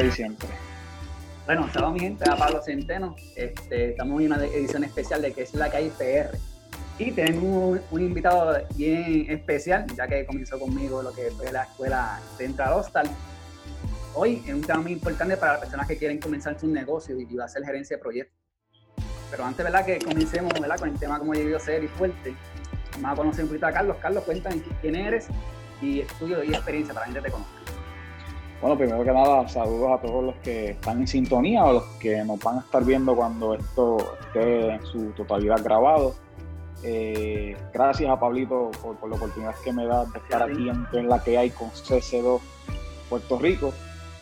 hoy siempre. Bueno, saludos mi gente, a Pablo Centeno. Este, estamos en una edición especial de que es la calle PR. Y tenemos un, invitado bien especial, ya que comenzó conmigo lo que fue la escuela Central Hostal. Hoy es un tema muy importante para las personas que quieren comenzar su negocio y va a ser gerencia de proyectos. Pero antes, ¿verdad? Que comencemos, ¿verdad? Con el tema como yo ser y fuerte. Vamos a conocer un poquito a Carlos. Carlos, cuéntame quién eres y estudio y experiencia para la gente te conozca. Bueno, primero que nada, saludos a todos los que están en sintonía o los que nos van a estar viendo cuando esto esté en su totalidad grabado. Eh, gracias a Pablito por, la oportunidad que me da de estar aquí en, la que hay con CC2 Puerto Rico.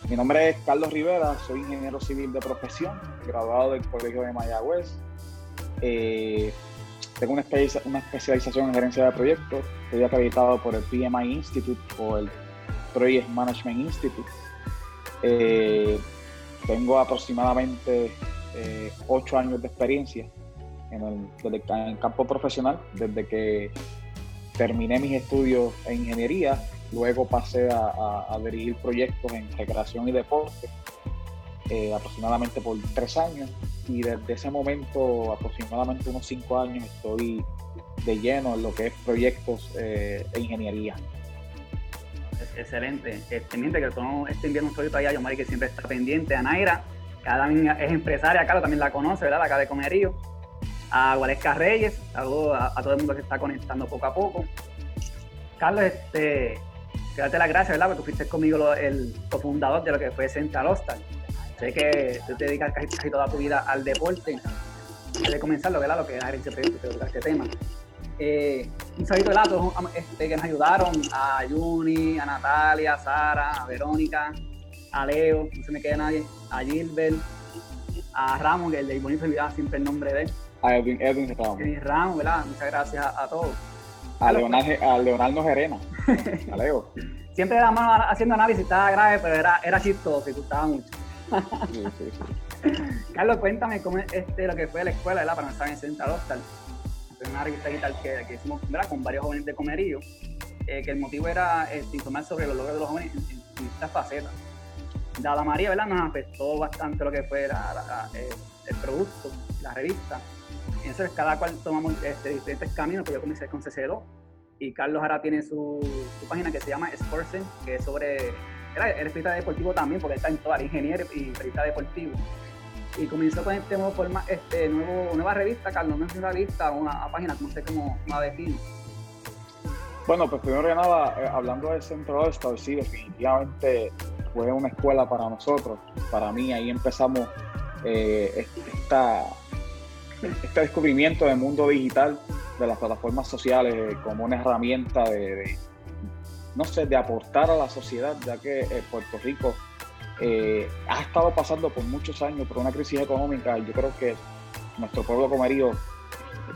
Mi nombre es Carlos Rivera, soy ingeniero civil de profesión, graduado del Colegio de Mayagüez. Eh, tengo una, una especialización en gerencia de proyectos, estoy acreditado por el PMI Institute o el Project Management Institute. Eh, tengo aproximadamente eh, ocho años de experiencia en el, campo profesional, desde que terminé mis estudios en ingeniería, luego pasé a, dirigir proyectos en recreación y deporte, eh, aproximadamente por tres años, y desde ese momento, aproximadamente unos cinco años, estoy de lleno en lo que es proyectos e ingeniería excelente. Teniente, que todo este invierno un solito allá, yo Mari que siempre está pendiente, a Naira, cada es empresaria, Carlos también la conoce, ¿verdad? La de Comerío. A Gualesca Reyes, saludos a, todo el mundo que está conectando poco a poco. Carlos, este, darte las gracias, ¿verdad? Porque fuiste conmigo el cofundador de lo que fue Central Hostal. Sé que tú te dedicas casi, toda tu vida al deporte. Antes de comenzar, ¿verdad? Lo que es la gerencia de este tema eh, un saludito de todos este, que nos ayudaron, a Juni, a Natalia, a Sara, a Verónica, a Leo, no se me queda nadie, a Gilbert, a Ramón, que el de Bonito olvidaba siempre el nombre de él. A Edwin, Edwin Ramos. Edwin Ramos, ¿verdad? Muchas gracias a, todos. A, Leonardo, a Leonardo Gerena, a Leo. siempre era mano haciendo análisis, estaba grave, pero era, era chistoso y gustaba mucho. sí, sí, sí. Carlos, cuéntame cómo es este, lo que fue la escuela, ¿verdad? Para no estar en Central Hostal una revista digital que, que hicimos con varios jóvenes de comerío, eh, que el motivo era este, informar sobre los logros de los jóvenes en, estas facetas. Dada María, ¿verdad? Nos afectó bastante lo que fue eh, el producto, la revista. Entonces, cada cual tomamos este, diferentes caminos, pues yo comencé con CC2 y Carlos ahora tiene su, página que se llama Sportsen, que es sobre. Era, el periodista deportivo también, porque está en toda la ingeniero y periodista deportivo y comenzó con este nuevo forma, este nuevo, nueva revista, Carlos, no es una revista, una, página, como sé cómo la define. Bueno, pues primero que nada, eh, hablando del Centro Oeste, sí, definitivamente fue una escuela para nosotros. Para mí, ahí empezamos eh, esta, este descubrimiento del mundo digital, de las plataformas sociales, eh, como una herramienta de, no sé, de aportar a la sociedad, ya que Puerto Rico eh, ha estado pasando por muchos años por una crisis económica y yo creo que nuestro pueblo comerío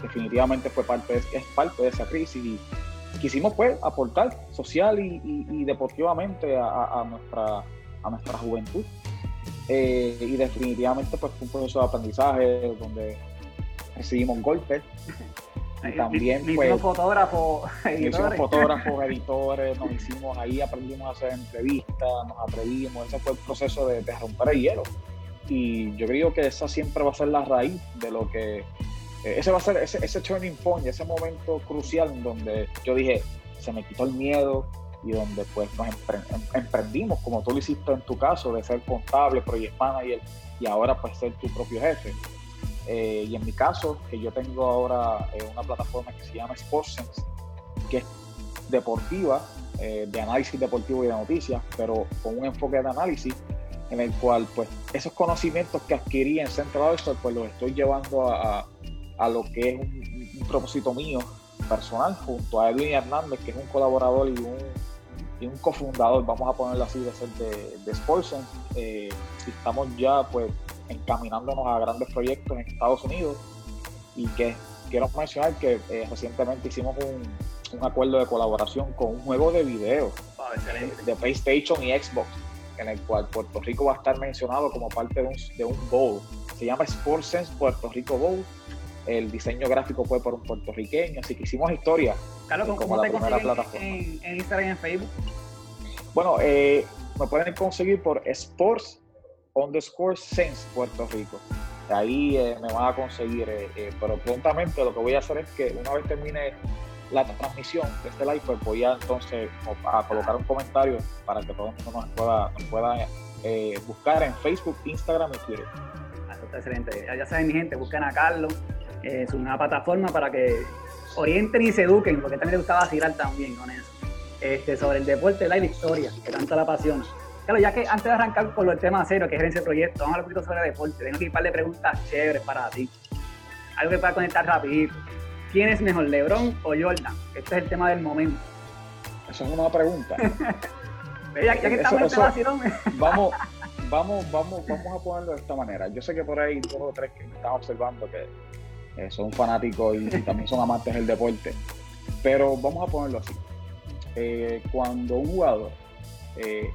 definitivamente fue parte de, es parte de esa crisis y quisimos pues aportar social y, deportivamente a, nuestra, a nuestra juventud. Eh, y definitivamente pues fue un proceso de aprendizaje donde recibimos golpes y también pues hicimos fotógrafos hicimos fotógrafos editores nos hicimos ahí aprendimos a hacer entrevistas nos atrevimos ese fue el proceso de, romper el hielo. Y yo creo que esa siempre va a ser la raíz de lo que eh, ese va a ser ese, ese turning point ese momento crucial en donde yo dije se me quitó el miedo y donde pues nos em, emprendimos como tú lo hiciste en tu caso de ser contable project manager y ahora pues ser tu propio jefe eh, y en mi caso, que yo tengo ahora eh, una plataforma que se llama SportsSense, que es deportiva, eh, de análisis deportivo y de noticias, pero con un enfoque de análisis en el cual pues esos conocimientos que adquirí en Central Ocean pues los estoy llevando a, a, lo que es un, propósito mío personal junto a Edwin Hernández que es un colaborador y un, y un cofundador, vamos a ponerlo así, de ser de, de Sportsense. estamos ya pues encaminándonos a grandes proyectos en Estados Unidos y que quiero mencionar que eh, recientemente hicimos un, acuerdo de colaboración con un juego de video ah, de PlayStation y Xbox en el cual Puerto Rico va a estar mencionado como parte de un, de un bowl. Se llama SportsSense Puerto Rico Bowl. El diseño gráfico fue por un puertorriqueño, así que hicimos historia. Carlos, ¿cómo, te En, Instagram y en Facebook? Bueno, eh, me pueden conseguir por Sports underscore sense Puerto Rico. Ahí eh, me van a conseguir, pero prontamente lo que voy a hacer es que una vez termine la transmisión de este live, pues voy a entonces a colocar un comentario para que todo el mundo nos pueda, nos pueda buscar en Facebook, Instagram y Twitter. Ah, está excelente. Ya saben, mi gente, busquen a Carlos. Es una plataforma para que orienten y se eduquen, porque también le gustaba vacilar también con eso. Este, sobre el deporte, la historia, que tanto la apasiona. Claro, ya que antes de arrancar con el tema cero, que es ese proyecto, vamos a hablar un poquito sobre deporte. Tengo aquí un par de preguntas chéveres para ti. Algo que pueda conectar rapidito. ¿Quién es mejor, LeBron o Jordan? Este es el tema del momento. Esa es una pregunta. ya, que estamos en este vacilón. vamos, vamos, vamos, vamos a ponerlo de esta manera. Yo sé que por ahí dos o tres que me están observando que eh, son fanáticos y, también son amantes del deporte. Pero vamos a ponerlo así. Eh, cuando un jugador, eh,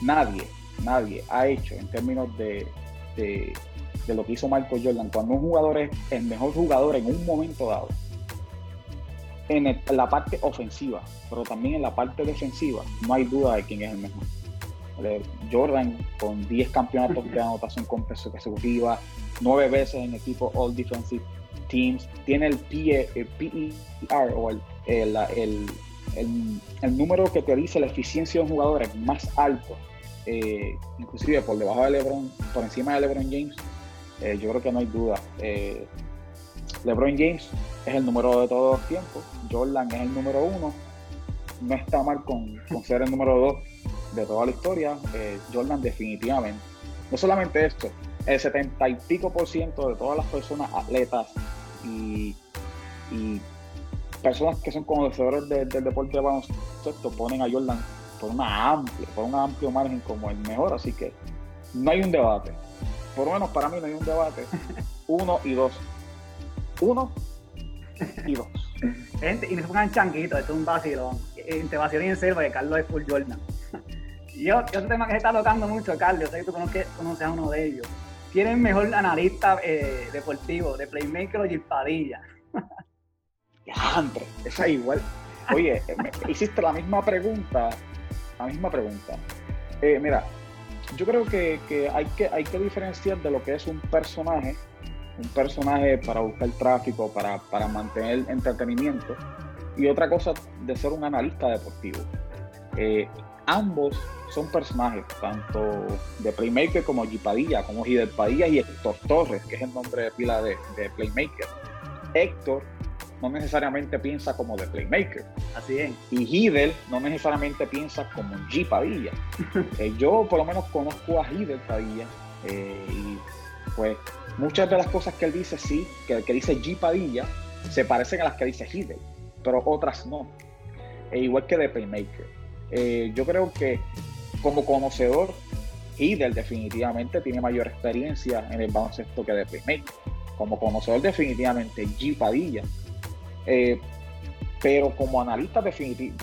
nadie, nadie ha hecho en términos de, de, lo que hizo Michael Jordan, cuando un jugador es el mejor jugador en un momento dado, en, la parte ofensiva, pero también en la parte defensiva, no hay duda de quién es el mejor. Jordan con 10 campeonatos de anotación consecutiva, nueve veces en equipo All Defensive Teams, tiene el, PER o el, el, número que te dice la eficiencia de un jugador es más alto, eh, inclusive por debajo de LeBron, por encima de LeBron James, eh, yo creo que no hay duda. Eh, LeBron James es el número de todos los tiempos, Jordan es el número uno, no está mal con, con ser el número dos de toda la historia, Jordan definitivamente. No solamente esto, el setenta y pico por ciento de todas las personas atletas y, personas que son conocedores del deporte de baloncesto ponen a Jordan por una amplia, por un amplio margen como el mejor, así que no hay un debate. Por lo menos para mí no hay un debate. Uno y dos. Uno y dos. Gente, y me pongan changuito, esto es un vacilón. Entre vacilón y en selva, que Carlos es full Jordan. Y otro tema que se está tocando mucho, Carlos, sé que tú conoces, conoces a uno de ellos. ¿Quién es mejor analista eh, deportivo, de Playmaker o Gilpadilla? Ya, André, esa igual. Oye, eh, hiciste la misma pregunta, la misma pregunta. Eh, mira, yo creo que, hay que hay que diferenciar de lo que es un personaje, un personaje para buscar tráfico, para, para mantener entretenimiento, y otra cosa de ser un analista deportivo. ambos son personajes, tanto de Playmaker como Gipadilla, como Hidel Padilla y Héctor Torres, que es el nombre de pila de, Playmaker. Héctor no necesariamente piensa como de Playmaker. Así es. Y Hidel no necesariamente piensa como G Padilla. Eh, yo por lo menos conozco a Hidel Padilla eh, y pues muchas de las cosas que él dice sí, que, que dice G Padilla, se parecen a las que dice Hidel, pero otras no. E igual que de Playmaker. Eh, yo creo que como conocedor, Hidel definitivamente tiene mayor experiencia en el baloncesto que de Playmaker. Como conocedor, definitivamente G. Padilla. Eh, pero como analista,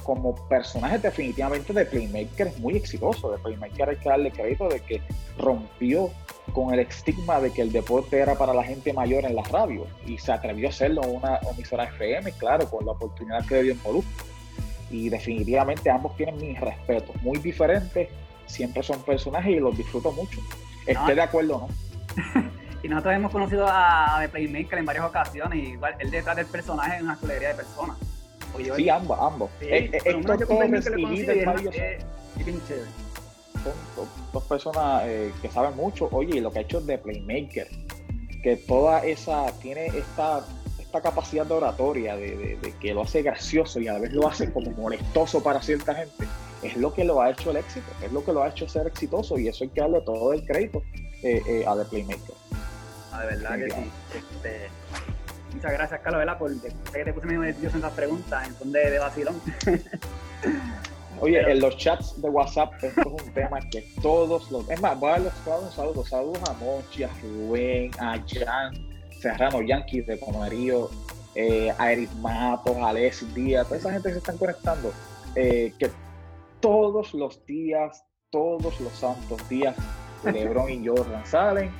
como personaje definitivamente de Playmaker es muy exitoso. De Playmaker hay que darle crédito de que rompió con el estigma de que el deporte era para la gente mayor en la radio y se atrevió a hacerlo en una emisora FM, claro, con la oportunidad que dio en Molusco y definitivamente ambos tienen mis respetos, muy diferentes, siempre son personajes y los disfruto mucho. Esté de acuerdo no. y nosotros hemos conocido a The Playmaker en varias ocasiones, y igual él detrás del personaje es una escudería de personas. sí, ambos, ambos. Sí, eh, eh, y Líder son, dos personas eh, que saben mucho. Oye, lo que ha hecho The Playmaker, que toda esa, tiene esta esta capacidad de oratoria, de, que lo hace gracioso y a la vez lo hace como molestoso para cierta gente, es lo que lo ha hecho el éxito, es lo que lo ha hecho ser exitoso y eso hay que darle todo el crédito eh, eh, a The Playmaker. De verdad que sí. Este, muchas gracias, Carlos, ¿verdad? Por que te puse medio nervioso en esas preguntas, en son de, de vacilón. Oye, en los chats de WhatsApp, esto es un tema que todos los. Es más, voy a darles un saludo. Saludos a Mochi, a Rubén, a Jan, Serrano Yankees de Pomarío, eh, a Eric Matos, a Alexis Díaz, toda esa gente que se están conectando, eh, que todos los días, todos los santos días, LeBron y Jordan salen,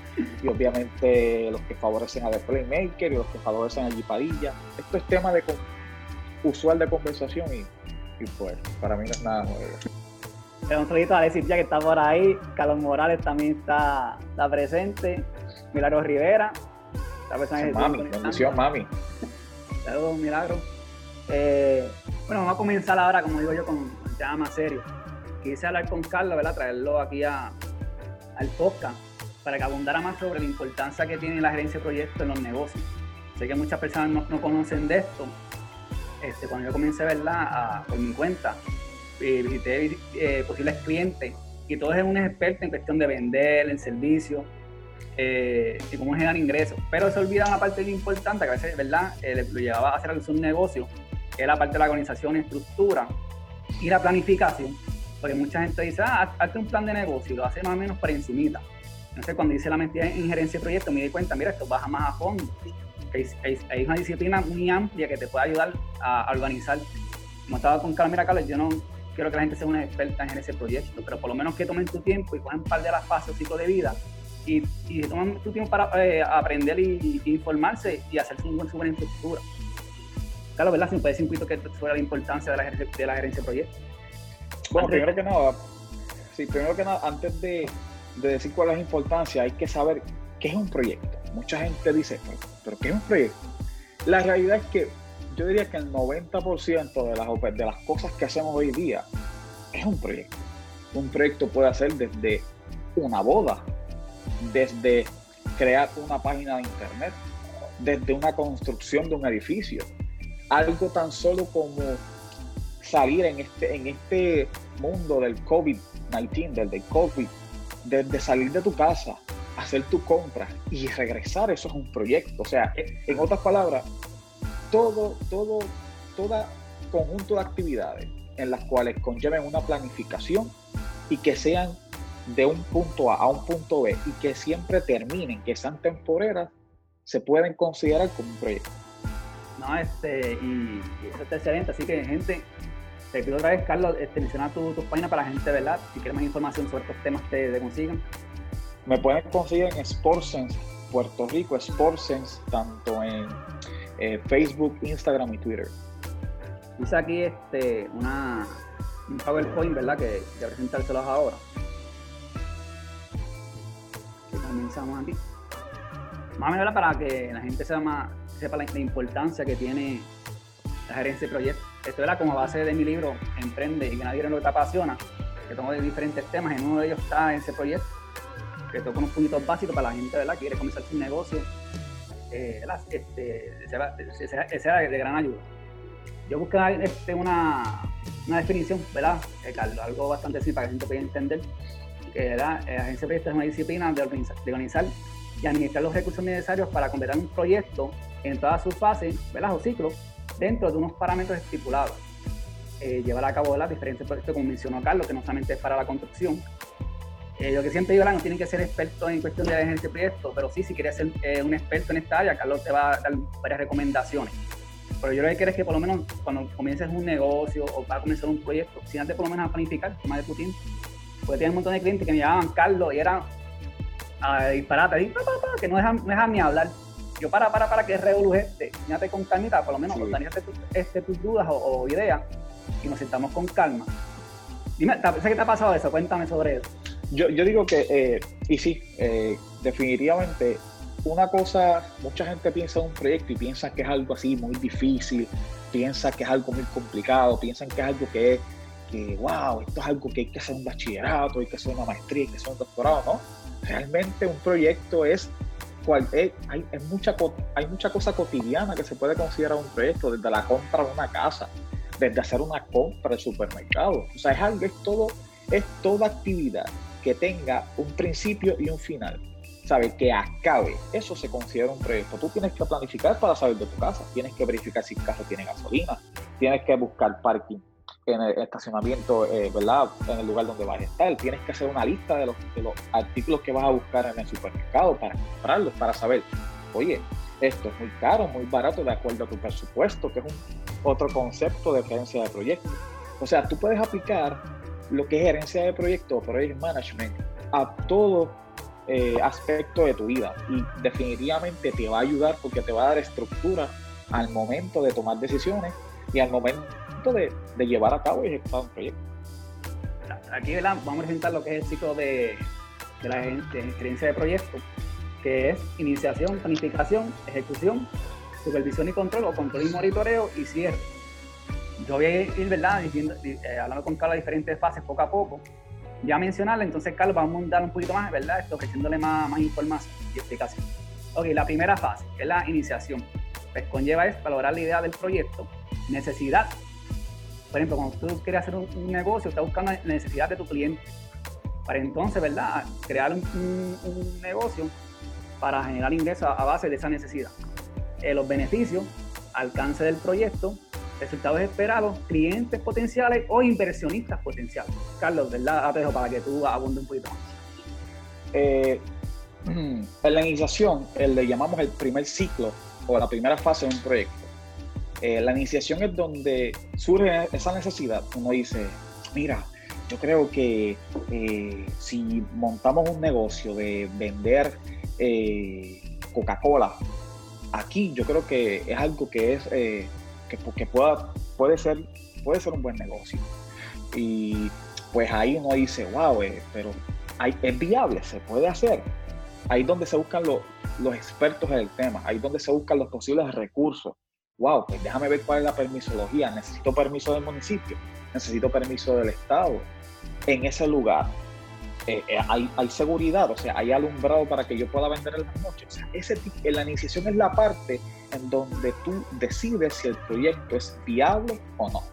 y obviamente los que favorecen a The Playmaker y los que favorecen a Gipadilla. Esto es tema de usual de conversación y, pues para mí no es nada nuevo. un saludito a Alexis ya que está por ahí. Carlos Morales también está, está presente. Milagro Rivera. mami, bendición, mami. Saludos, Milagro. Eh, bueno, vamos a comenzar ahora, como digo yo, con un tema más serio. Quise hablar con Carlos, ¿verdad? Traerlo aquí a, al podcast para que abundara más sobre la importancia que tiene la gerencia de proyectos en los negocios. Sé que muchas personas no, conocen de esto. Este, cuando yo comencé, ¿verdad? A, por mi cuenta, eh, visité eh, posibles clientes y todos eran unos expertos en cuestión de vender, en servicio eh, y cómo generar ingresos. Pero se olvida una parte importante que a veces, ¿verdad? lo llevaba a hacer un negocio, que es la parte de la organización, estructura y la planificación. Porque mucha gente dice, ah, hazte un plan de negocio y lo hace más o menos por encimita. Entonces, cuando hice la mentira en gerencia de proyectos, me di cuenta, mira, esto baja más a fondo. Hay, una disciplina muy amplia que te puede ayudar a, organizar. Como estaba con Carlos, mira, Carlos, yo no quiero que la gente sea una experta en ese proyecto, pero por lo menos que tomen tu tiempo y cogen un par de las fases o ciclo de vida y, y tomen tu tiempo para eh, aprender y, informarse y hacerse un buen buena estructura. Carlos, ¿verdad? Si me puedes decir un poquito que sobre la importancia de la, de la gerencia de proyectos. Bueno, primero que nada, sí, primero que nada, antes de, de decir cuál es la importancia, hay que saber qué es un proyecto. Mucha gente dice, pero, ¿qué es un proyecto? La realidad es que yo diría que el 90% de las, de las cosas que hacemos hoy día es un proyecto. Un proyecto puede ser desde una boda, desde crear una página de internet, desde una construcción de un edificio. Algo tan solo como salir en este, en este mundo del COVID-19, del COVID, desde salir de tu casa, hacer tu compra y regresar, eso es un proyecto. O sea, en otras palabras, todo, todo, toda conjunto de actividades en las cuales conlleven una planificación y que sean de un punto A a un punto B y que siempre terminen, que sean temporeras, se pueden considerar como un proyecto. No, este, y, eso está excelente. Así que, gente, te pido otra vez, Carlos, este, menciona tu, tu página para la gente, ¿verdad? Si quieres más información sobre estos temas, te, te consigan. Me pueden conseguir en Sportsense Puerto Rico, Sportsense, tanto en eh, Facebook, Instagram y Twitter. Dice aquí este, una, un PowerPoint, ¿verdad? Que voy a presentárselos ahora. Que comenzamos aquí. Más o menos para que la gente sepa, más, sepa la, importancia que tiene la gerencia de proyectos. Esto era como base de mi libro Emprende y que nadie lo que te apasiona, que tomo de diferentes temas. En uno de ellos está ese proyecto que toca unos puntos básicos para la gente ¿verdad? que quiere comenzar su negocio. Eh, este, sea, de, gran ayuda. Yo busqué este, una, una definición, ¿verdad? Eh, algo bastante simple para que la gente pueda entender. Que la eh, agencia de proyectos es una disciplina de organizar, de organizar, y administrar los recursos necesarios para completar un proyecto en todas sus fases, ¿verdad? O ciclos, dentro de unos parámetros estipulados. Eh, llevar a cabo las diferentes proyectos, como mencionó Carlos, que no solamente es para la construcción, eh, lo que siempre digo, no tienen que ser expertos en cuestión de agencia de proyectos, pero sí, si quieres ser eh, un experto en esta área, Carlos te va a dar varias recomendaciones. Pero yo lo que quiero es que por lo menos cuando comiences un negocio o para comenzar un proyecto, si antes por lo menos a planificar, más de tu tiempo. Porque tenía un montón de clientes que me llamaban Carlos y era a disparate, que no dejan, no dejan ni hablar. Yo para, para, para, que es este, fíjate con calmita, por lo menos sí. este, tus dudas o, o ideas y nos sentamos con calma. Dime, que te ha pasado eso, cuéntame sobre eso. Yo, yo digo que, eh, y sí, eh, definitivamente, una cosa, mucha gente piensa en un proyecto y piensa que es algo así muy difícil, piensa que es algo muy complicado, piensan que es algo que es, que wow, esto es algo que hay que hacer un bachillerato, hay que hacer una maestría, hay que hacer un doctorado, ¿no? Realmente un proyecto es, cual, hay, hay, mucha, hay mucha cosa cotidiana que se puede considerar un proyecto, desde la compra de una casa, desde hacer una compra de supermercado, o sea, es algo, es todo, es toda actividad que tenga un principio y un final. ¿Sabe? Que acabe. Eso se considera un proyecto. Tú tienes que planificar para salir de tu casa. Tienes que verificar si el carro tiene gasolina. Tienes que buscar parking en el estacionamiento, eh, ¿verdad? En el lugar donde vas a estar. Tienes que hacer una lista de los, de los artículos que vas a buscar en el supermercado para comprarlos, para saber, oye, esto es muy caro, muy barato de acuerdo a tu presupuesto, que es un otro concepto de gerencia de proyectos. O sea, tú puedes aplicar lo que es gerencia de proyectos, project management, a todo eh, aspecto de tu vida y definitivamente te va a ayudar porque te va a dar estructura al momento de tomar decisiones y al momento de, llevar a cabo y ejecutar un proyecto. aquí vamos a presentar lo que es el ciclo de, de la experiencia de proyecto, que es iniciación, planificación, ejecución, supervisión y control o control y monitoreo y cierre. Yo voy a ir, ¿verdad? Eh, hablando con Carlos de diferentes fases poco a poco. Ya mencionarle, entonces Carlos, vamos a dar un poquito más, ¿verdad? Esto, ofreciéndole más, más información y explicación. Ok, la primera fase, que es la iniciación, pues conlleva es valorar la idea del proyecto, necesidad. Por ejemplo, cuando tú quieres hacer un, negocio, estás buscando la necesidad de tu cliente. Para entonces, ¿verdad? Crear un, negocio para generar ingresos a, base de esa necesidad. Eh, los beneficios, alcance del proyecto, resultados esperados, clientes potenciales o inversionistas potenciales. Carlos, ¿verdad? Te dejo para que tú abundes un poquito más. Eh, en la iniciación, le llamamos el primer ciclo o la primera fase de un proyecto. Eh, la iniciación es donde surge esa necesidad. Uno dice, mira, yo creo que eh, si montamos un negocio de vender Coca-Cola, aquí yo creo que es algo que es que, pueda, puede, ser, puede ser un buen negocio. Y pues ahí uno dice, wow, eh, pero es viable, se puede hacer. Ahí donde se buscan los expertos en el tema, ahí donde se buscan los posibles recursos. Wow, pues déjame ver cuál es la permisología. Necesito permiso del municipio, necesito permiso del Estado en ese lugar eh, eh, hay, seguridad, o sea, hay alumbrado para que yo pueda vender en las noches. O sea, ese, la iniciación es la parte en donde tú decides si el proyecto es viable o no.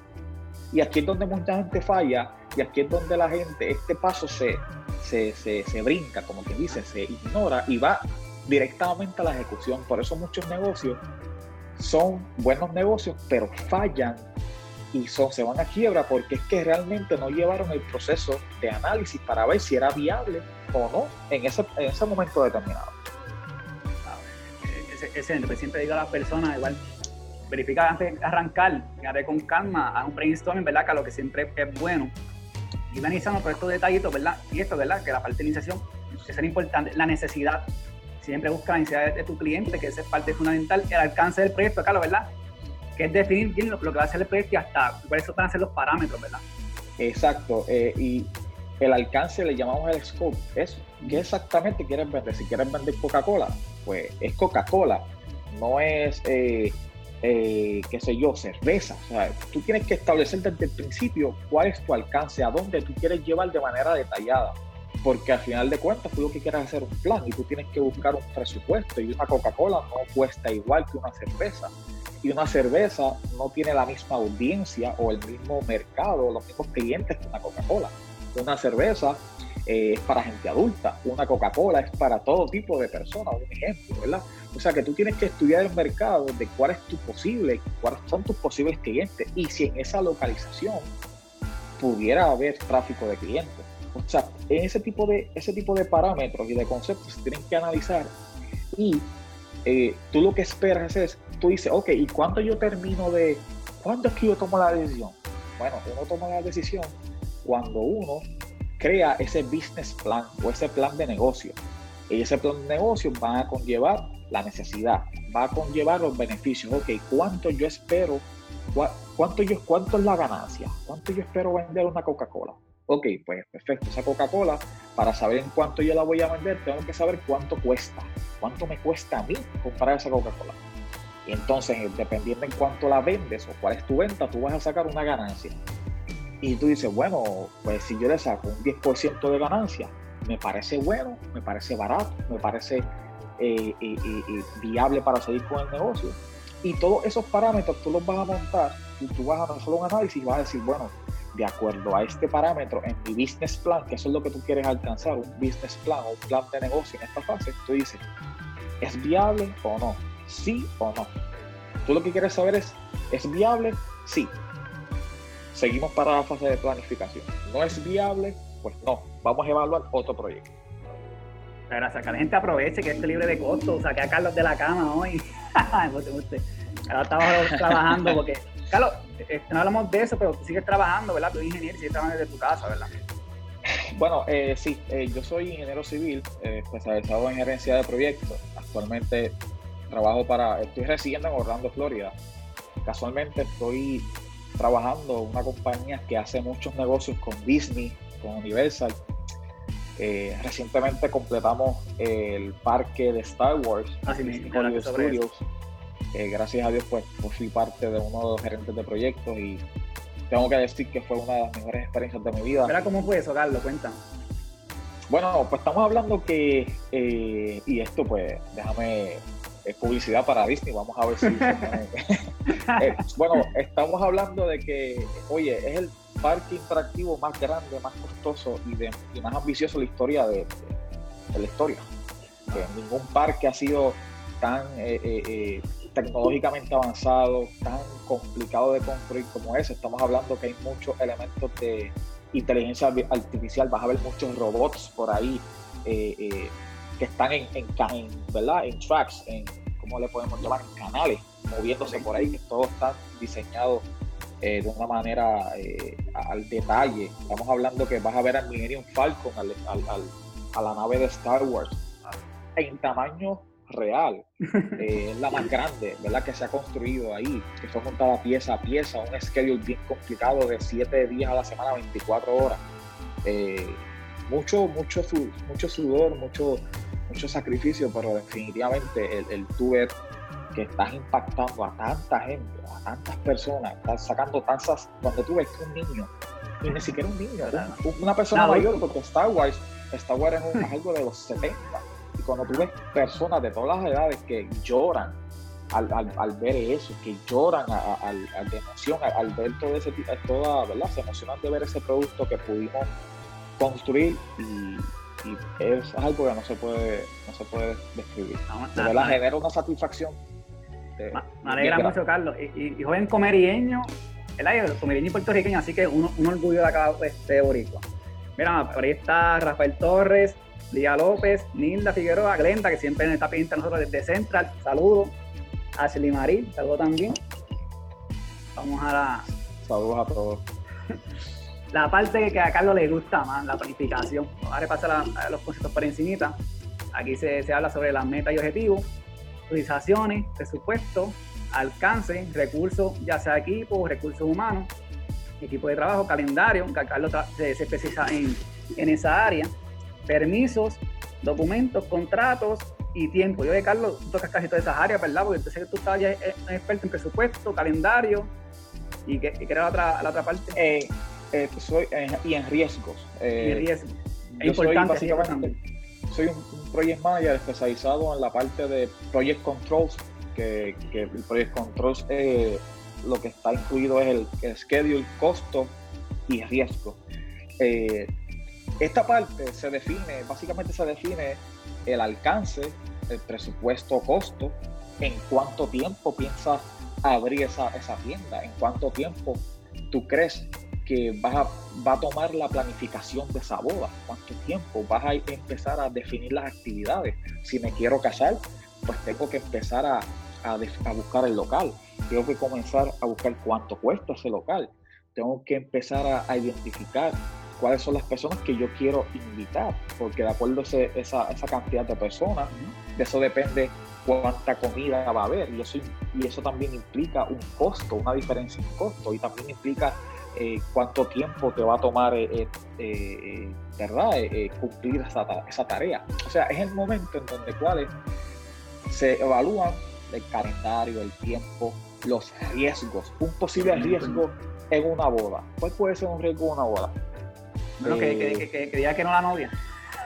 Y aquí es donde mucha gente falla y aquí es donde la gente, este paso se, se, se, se brinca, como que dice, se ignora y va directamente a la ejecución. Por eso muchos negocios son buenos negocios, pero fallan y son, se van a quiebra porque es que realmente no llevaron el proceso de análisis para ver si era viable o no en ese, en ese momento determinado. Ese, ese, siempre digo a las personas, igual, verifica antes de arrancar, fíjate con calma, a un brainstorming, ¿verdad? Que lo que siempre es bueno. Y analizando todos estos detallitos, ¿verdad? Y esto, ¿verdad? Que la parte de iniciación es importante, la necesidad. Siempre busca la necesidad de, tu cliente, que esa es parte fundamental, el alcance del proyecto, Carlos, ¿verdad? que es definir bien lo, que va a ser el proyecto y hasta cuáles van a ser los parámetros, ¿verdad? Exacto, eh, y el alcance le llamamos el scope, es qué exactamente quieres vender. Si quieres vender Coca-Cola, pues es Coca-Cola, no es, eh, eh, qué sé yo, cerveza. O sea, tú tienes que establecer desde el principio cuál es tu alcance, a dónde tú quieres llevar de manera detallada. Porque al final de cuentas tú lo que quieres es hacer un plan y tú tienes que buscar un presupuesto y una Coca-Cola no cuesta igual que una cerveza y una cerveza no tiene la misma audiencia o el mismo mercado, los mismos clientes que una Coca-Cola. Una cerveza eh, es para gente adulta, una Coca-Cola es para todo tipo de personas, un ejemplo, ¿verdad? O sea que tú tienes que estudiar el mercado de cuál es tu posible, cuáles son tus posibles clientes y si en esa localización pudiera haber tráfico de clientes. O sea, ese tipo de, ese tipo de parámetros y de conceptos se tienen que analizar y eh, tú lo que esperas es, tú dices, ok, ¿y cuándo yo termino de, cuándo es que yo tomo la decisión? Bueno, uno toma la decisión cuando uno crea ese business plan o ese plan de negocio. Y ese plan de negocio va a conllevar la necesidad, va a conllevar los beneficios. Ok, ¿cuánto yo espero? ¿Cuánto, yo, cuánto es la ganancia? ¿Cuánto yo espero vender una Coca-Cola? Ok, pues perfecto, esa Coca-Cola, para saber en cuánto yo la voy a vender, tengo que saber cuánto cuesta cuánto me cuesta a mí comprar esa Coca-Cola. Y entonces, dependiendo en cuánto la vendes o cuál es tu venta, tú vas a sacar una ganancia. Y tú dices, bueno, pues si yo le saco un 10% de ganancia, me parece bueno, me parece barato, me parece eh, eh, eh, viable para seguir con el negocio. Y todos esos parámetros tú los vas a montar y tú vas a hacer un análisis y vas a decir, bueno, de acuerdo a este parámetro en mi business plan, que eso es lo que tú quieres alcanzar, un business plan o un plan de negocio en esta fase, tú dices, ¿es viable o no? ¿Sí o no? Tú lo que quieres saber es, ¿es viable? Sí. Seguimos para la fase de planificación. ¿No es viable? Pues no. Vamos a evaluar otro proyecto. Gracias, que la gente aproveche que esté libre de costo. Saqué a Carlos de la cama hoy. Ahora estamos trabajando porque Carlos, eh, no hablamos de eso, pero tú sigues trabajando, ¿verdad? Tú eres ingeniero y sigues trabajando desde tu casa, ¿verdad? Bueno, eh, sí, eh, yo soy ingeniero civil, especializado en gerencia de proyectos. Actualmente trabajo para, estoy residiendo en Orlando, Florida. Casualmente estoy trabajando en una compañía que hace muchos negocios con Disney con Universal. Eh, recientemente completamos el parque de Star Wars, Así Hollywood Studios. Eh, gracias a Dios, pues, pues, fui parte de uno de los gerentes de proyectos y tengo que decir que fue una de las mejores experiencias de mi vida. ¿Pero cómo fue eso, Carlos? Cuéntame. Bueno, pues estamos hablando que, eh, y esto pues, déjame, es publicidad para Disney, vamos a ver si... eh, bueno, estamos hablando de que, oye, es el parque interactivo más grande, más costoso y, de, y más ambicioso de la historia de, de, la historia. Que ningún parque ha sido tan eh, eh, eh, tecnológicamente avanzado, tan complicado de construir como ese. Estamos hablando que hay muchos elementos de inteligencia artificial, vas a ver muchos robots por ahí eh, eh, que están en, en, en, ¿verdad? en tracks, en, ¿cómo le podemos llamar? En canales, moviéndose por ahí, que todo está diseñado eh, de una manera eh, al detalle. Estamos hablando que vas a ver al Millennium Falcon, al, al, al, a la nave de Star Wars, en tamaño real. Eh, es la más grande, ¿verdad? Que se ha construido ahí, que fue montada pieza a pieza, un schedule bien complicado de 7 días a la semana, 24 horas. Eh, mucho, mucho, mucho sudor, mucho, mucho sacrificio, pero definitivamente el, el tú ver que estás impactando a tanta gente, a tantas personas, estás sacando tantas, cuando tú ves que un niño, y ni siquiera un niño, una persona mayor, porque Star Wars, Star Wars es, un, es algo de los 70, y cuando tú ves personas de todas las edades que lloran al, al, al ver eso, que lloran a, a, al, de emoción al, ver todo ese toda, ¿verdad? Se emocionan de ver ese producto que pudimos construir y, y es algo que no se puede, no se puede describir. No, de verdad, genera una satisfacción. De, me alegra mucho, Carlos. Y, y, joven comerieño, ¿verdad? Comerieño y puertorriqueño, así que un, un orgullo de acá este boricua. Mira, por ahí está Rafael Torres, Lía López, Nilda Figueroa, Glenda, que siempre está pendiente a nosotros desde Central, saludos. Ashley Marín, saludos también. Vamos a la. Saludos a todos. La parte que a Carlos le gusta más, la planificación. Vamos a repasar la, los conceptos por encimita. Aquí se, se, habla sobre las metas y objetivos, utilizaciones, presupuesto, alcance, recursos, ya sea equipo, recursos humanos, equipo de trabajo, calendario, que Carlos se, se especializa en, en esa área permisos, documentos, contratos y tiempo. Yo de Carlos, tú tocas casi todas esas áreas, ¿verdad? Porque entonces tú estás ya experto en presupuesto, calendario y qué, era la otra, la otra parte. Eh, eh, soy, eh, y en riesgos. y riesgos. Es importante, soy básicamente, soy un, un, project manager especializado en la parte de project controls, que, que el project controls lo que está incluido es el, el schedule, costo y riesgo. Esta parte se define, básicamente se define el alcance, el presupuesto costo, en cuánto tiempo piensas abrir esa, esa tienda, en cuánto tiempo tú crees que vas a, va a tomar la planificación de esa boda, cuánto tiempo vas a empezar a definir las actividades. Si me quiero casar, pues tengo que empezar a, a, buscar el local, tengo que comenzar a buscar cuánto cuesta ese local, tengo que empezar a identificar cuáles son las personas que yo quiero invitar, porque de acuerdo a esa, esa, cantidad de personas, de eso depende cuánta comida va a haber, y eso, y eso también implica un costo, una diferencia en costo, y también implica eh, cuánto tiempo te va a tomar, eh, eh, ¿verdad?, cumplir esa, esa tarea. O sea, es el momento en donde cuales se evalúan el calendario, el tiempo, los riesgos, un posible riesgo en una boda. ¿Cuál puede ser un riesgo en una boda? Bueno, eh, que, que, que, que, diga que no la novia.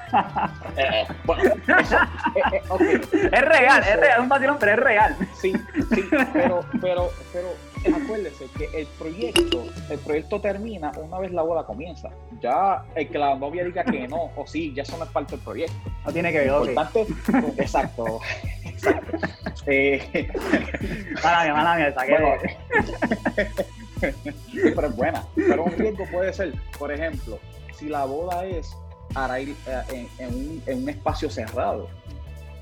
eh, bueno, eso, eh, eh, okay. Es real, eso, es real, es un vacilón, pero es real. Sí, sí, pero, pero, pero acuérdese que el proyecto, el proyecto termina una vez la boda comienza. Ya el que la novia diga que no o sí, ya eso no es parte del proyecto. No tiene que ver. Importante, okay. exacto, exacto. Eh, mala mía, mala mía, saqué. Bueno, pero es buena. Pero un riesgo puede ser, por ejemplo, si la boda es aire, en, en, un, espacio cerrado,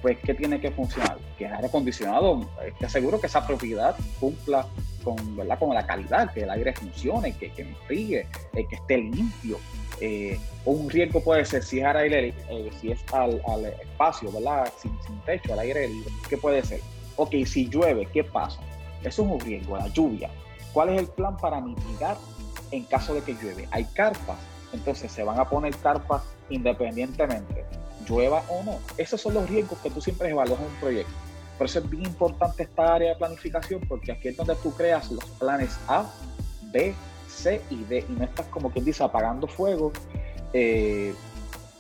pues ¿qué tiene que funcionar? Que el aire acondicionado, te aseguro que esa propiedad cumpla con, ¿verdad? con la calidad, que el aire funcione, que, que enfríe, eh, que esté limpio. Eh, un riesgo puede ser si es al aire, eh, si es al, espacio, ¿verdad? Sin, sin techo, al aire libre, ¿qué puede ser? Ok, si llueve, ¿qué pasa? Eso es un riesgo, la lluvia. ¿Cuál es el plan para mitigar en caso de que llueve? Hay carpas entonces se van a poner carpas independientemente, llueva o no. Esos son los riesgos que tú siempre evalúas en un proyecto. Por eso es bien importante esta área de planificación, porque aquí es donde tú creas los planes A, B, C y D, y no estás como quien dice apagando fuego eh,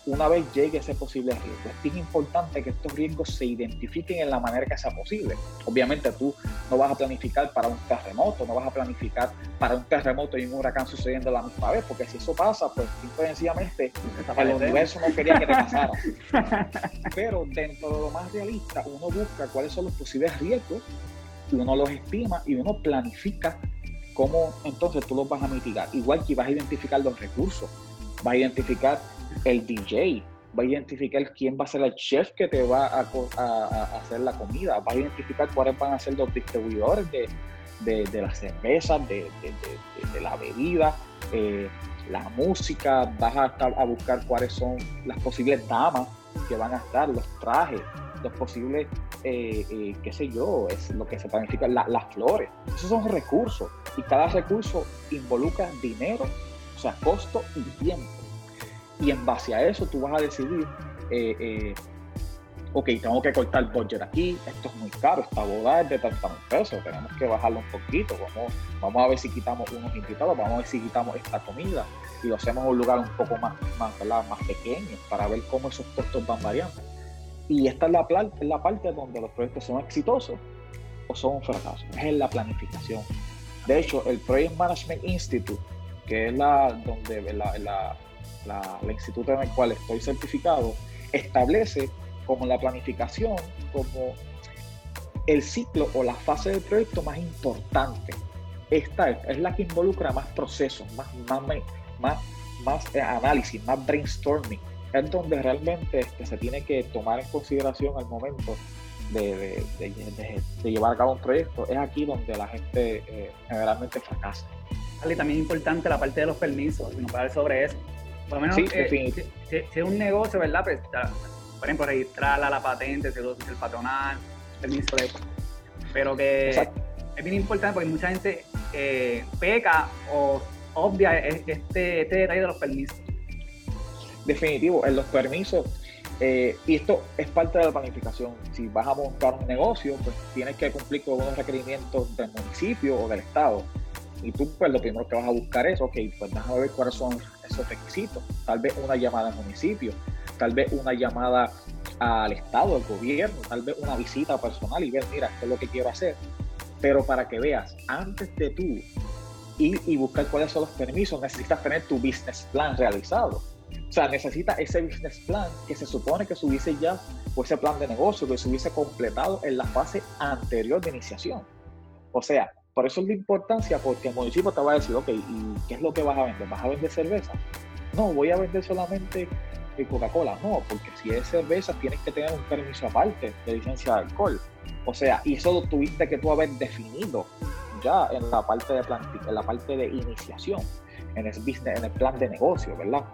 una vez llegue ese posible riesgo. Es bien importante que estos riesgos se identifiquen en la manera que sea posible. Obviamente tú no vas a planificar para un terremoto, no vas a planificar para un terremoto y un huracán sucediendo a la misma vez, porque si eso pasa, pues simple sencillamente el universo no quería que te pasara. Pero dentro de lo más realista, uno busca cuáles son los posibles riesgos y uno los estima y uno planifica cómo entonces tú los vas a mitigar. Igual que vas a identificar los recursos, vas a identificar el DJ, va a identificar quién va a ser el chef que te va a, hacer la comida, va a identificar cuáles van a ser los distribuidores de, las cervezas, de, la bebida, eh, la música, vas a, estar a buscar cuáles son las posibles damas que van a estar, los trajes, los posibles, eh, eh, qué sé yo, es lo que se planifica, las flores. Esos son recursos y cada recurso involucra dinero, o sea, costo y tiempo. Y en base a eso tú vas a decidir, eh, eh, ok, tengo que cortar el budget aquí, esto es muy caro, esta boda es de 30 mil pesos, tenemos que bajarlo un poquito, vamos, vamos a ver si quitamos unos invitados, vamos a ver si quitamos esta comida y lo hacemos en un lugar un poco más, más, más pequeño para ver cómo esos costos van variando. Y esta es la, es la parte donde los proyectos son exitosos o son un fracaso, es en la planificación. De hecho, el Project Management Institute, que es la donde la, la, instituto en el cual estoy certificado, establece como la planificación, como el ciclo o la fase del proyecto más importante. Esta es, la que involucra más procesos, más, más, más, eh, análisis, más brainstorming. Es donde realmente este, se tiene que tomar en consideración al momento de, llevar a cabo un proyecto. Es aquí donde la gente eh, generalmente fracasa. Y también es importante la parte de los permisos, nos puede sobre eso. Por lo menos, eh, si, es un negocio, ¿verdad? Pues, por ejemplo, registrarla, la patente, el patronal, permiso de... Pero que es bien importante porque mucha gente eh, peca o obvia este, este detalle de los permisos. Definitivo, en los permisos, eh, y esto es parte de la planificación. Si vas a montar un negocio, pues tienes que cumplir con unos requerimientos del municipio o del estado. Y tú, pues lo primero que vas a buscar es, ok, pues déjame ver cuáles son esos requisitos. Tal vez una llamada al municipio, tal vez una llamada al Estado, al gobierno, tal vez una visita personal y ver, mira, esto es lo que quiero hacer. Pero para que veas, antes de tú ir y buscar cuáles son los permisos, necesitas tener tu business plan realizado. O sea, necesitas ese business plan que se supone que se hubiese ya, o ese plan de negocio que se hubiese completado en la fase anterior de iniciación. O sea, por eso es la importancia, porque el municipio te va a decir, ok, ¿y qué es lo que vas a vender? ¿Vas a vender cerveza? No, voy a vender solamente eh, Coca-Cola. No, porque si es cerveza tienes que tener un permiso aparte de licencia de alcohol. O sea, y eso lo tuviste que tú haber definido ya en la parte de en la parte de iniciación, en el business, en el plan de negocio, ¿verdad?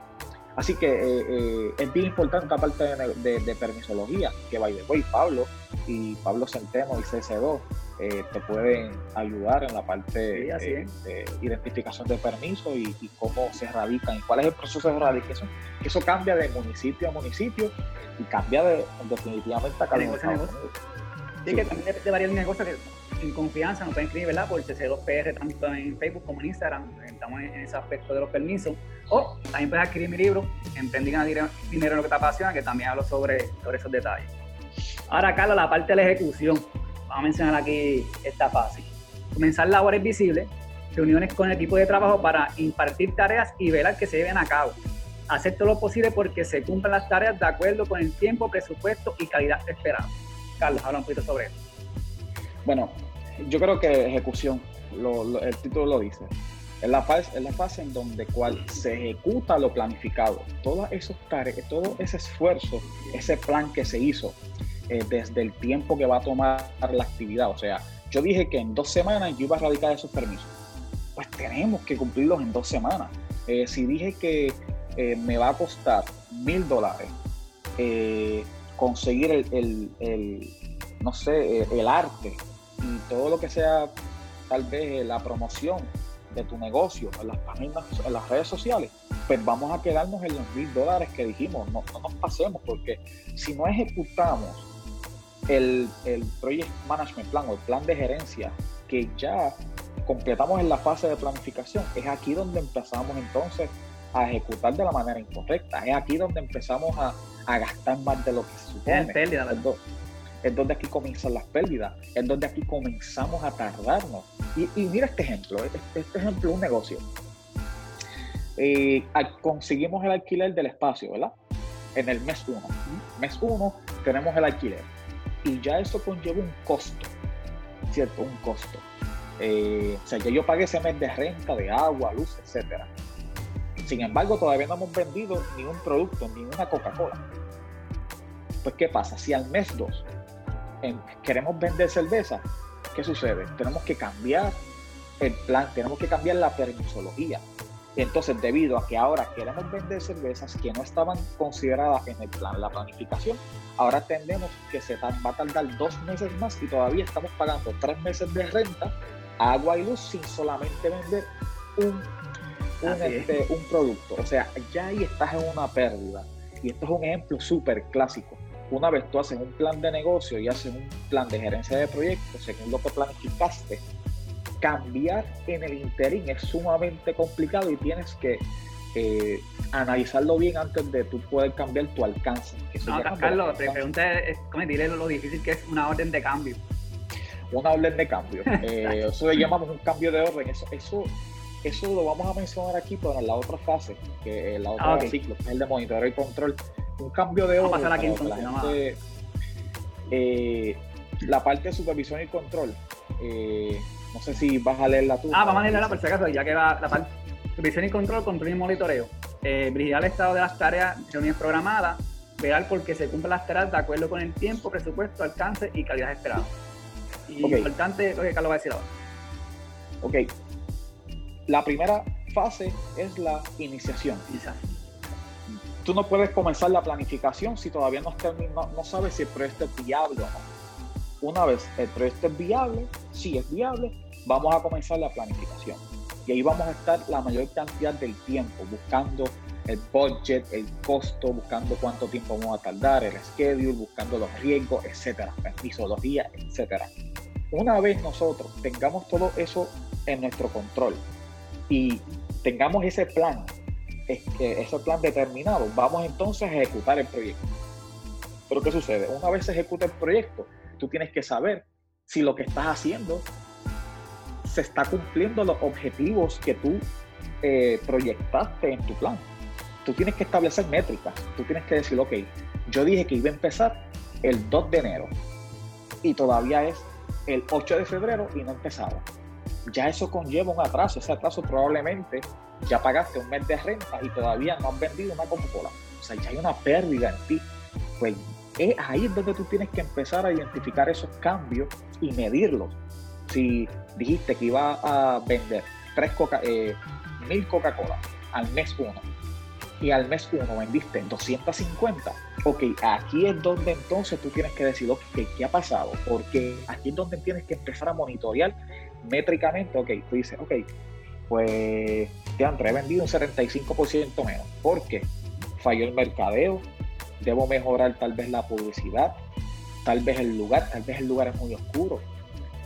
Así que eh, eh, es bien importante la parte de, permisología, que by the way, Pablo y Pablo Centeno y CC2 eh, te pueden ayudar en la parte de, identificación de permiso y, cómo se radican y cuál es el proceso de radicación. Eso cambia de municipio a municipio y cambia de, definitivamente a cada negocio. Sí, que también de, varios negocios que en confianza nos pueden escribir, ¿verdad? Por CC2PR, tanto en Facebook como en Instagram. Estamos en, ese aspecto de los permisos. O también puedes adquirir mi libro, Emprending a Dinero en lo que te apasiona, que también hablo sobre, sobre esos detalles. Ahora, Carlos, la parte de la ejecución vamos a mencionar aquí esta fase. Comenzar labores visibles, reuniones con el equipo de trabajo para impartir tareas y velar que se lleven a cabo. Hacer todo lo posible porque se cumplan las tareas de acuerdo con el tiempo, presupuesto y calidad esperada. Carlos, habla un poquito sobre eso. Bueno, yo creo que ejecución, el título lo dice. Es la, fase, es la fase en donde cual se ejecuta lo planificado. Todas esos tareas, todo ese esfuerzo, ese plan que se hizo, eh, desde el tiempo que va a tomar la actividad. O sea, yo dije que en dos semanas yo iba a radicar esos permisos. Pues tenemos que cumplirlos en dos semanas. Eh, si dije que eh, me va a costar mil dólares conseguir el, no sé, el arte y todo lo que sea tal vez la promoción de tu negocio en las páginas, en las redes sociales, pues vamos a quedarnos en los mil dólares que dijimos, no, no nos pasemos, porque si no ejecutamos el, el Project Management Plan o el plan de gerencia que ya completamos en la fase de planificación, es aquí donde empezamos entonces a ejecutar de la manera incorrecta. Es aquí donde empezamos a, a gastar más de lo que se supone. Es, es donde aquí comienzan las pérdidas, es donde aquí comenzamos a tardarnos. Y, y mira este ejemplo, este, este ejemplo es un negocio. Eh, conseguimos el alquiler del espacio, ¿verdad? En el mes 1. Mes 1 tenemos el alquiler. Y ya eso conlleva un costo, ¿cierto? Un costo. Eh, o sea, ya yo pagué ese mes de renta, de agua, luz, etcétera. Sin embargo, todavía no hemos vendido ni un producto, ni una Coca-Cola. Pues, ¿qué pasa? Si al mes 2 queremos vender cerveza, ¿qué sucede? Tenemos que cambiar el plan, tenemos que cambiar la permisología. Entonces, debido a que ahora queremos vender cervezas que no estaban consideradas en el plan, la planificación, ahora entendemos que se va a tardar dos meses más y todavía estamos pagando tres meses de renta, agua y luz sin solamente vender un, un, este, un producto. O sea, ya ahí estás en una pérdida. Y esto es un ejemplo súper clásico una vez tú haces un plan de negocio y haces un plan de gerencia de proyectos según lo que planificaste, cambiar en el interín es sumamente complicado y tienes que eh, analizarlo bien antes de tú poder cambiar tu alcance. no, Carlos, te pregunté, dile lo difícil que es una orden de cambio. Una orden de cambio. Eh, eso le llamamos un cambio de orden. Eso, eso, eso lo vamos a mencionar aquí, pero en la otra fase, que la otra ah, ciclo, que es el de monitoreo y control un cambio de orden. la, eh, la parte de supervisión y control. Eh, no sé si vas a leerla tú. Ah, vamos a leerla por si acaso, ya que va la parte supervisión y control, control y monitoreo. Eh, vigilar el estado de las tareas, reuniones programadas, velar porque se cumplan las tareas de acuerdo con el tiempo, presupuesto, alcance y calidad esperada. Y importante lo que Carlos va a decir ahora. Ok. La primera fase es la iniciación. Iniciación tú no puedes comenzar la planificación si todavía no, no, sabes si el proyecto es viable o no. Una vez el proyecto es viable, si es viable, vamos a comenzar la planificación. Y ahí vamos a estar la mayor cantidad del tiempo buscando el budget, el costo, buscando cuánto tiempo vamos a tardar, el schedule, buscando los riesgos, etcétera, metodología, etcétera. Una vez nosotros tengamos todo eso en nuestro control y tengamos ese plan ese plan determinado, vamos entonces a ejecutar el proyecto. Pero ¿qué sucede? Una vez se ejecuta el proyecto, tú tienes que saber si lo que estás haciendo se está cumpliendo los objetivos que tú eh, proyectaste en tu plan. Tú tienes que establecer métricas. Tú tienes que decir, ok, yo dije que iba a empezar el 2 de enero y todavía es el 8 de febrero y no he empezado ya eso conlleva un atraso. Ese atraso probablemente ya pagaste un mes de renta y todavía no has vendido una Coca-Cola. O sea, ya hay una pérdida en ti. Pues es ahí es donde tú tienes que empezar a identificar esos cambios y medirlos. Si dijiste que iba a vender tres Coca, eh, mil Coca-Cola al mes uno y al mes uno vendiste 250, ok, aquí es donde entonces tú tienes que decir, ok, ¿qué ha pasado? Porque aquí es donde tienes que empezar a monitorear métricamente, ok, tú dices, ok, pues te han vendido un 75% menos. ¿Por qué? Falló el mercadeo, debo mejorar tal vez la publicidad, tal vez el lugar, tal vez el lugar es muy oscuro,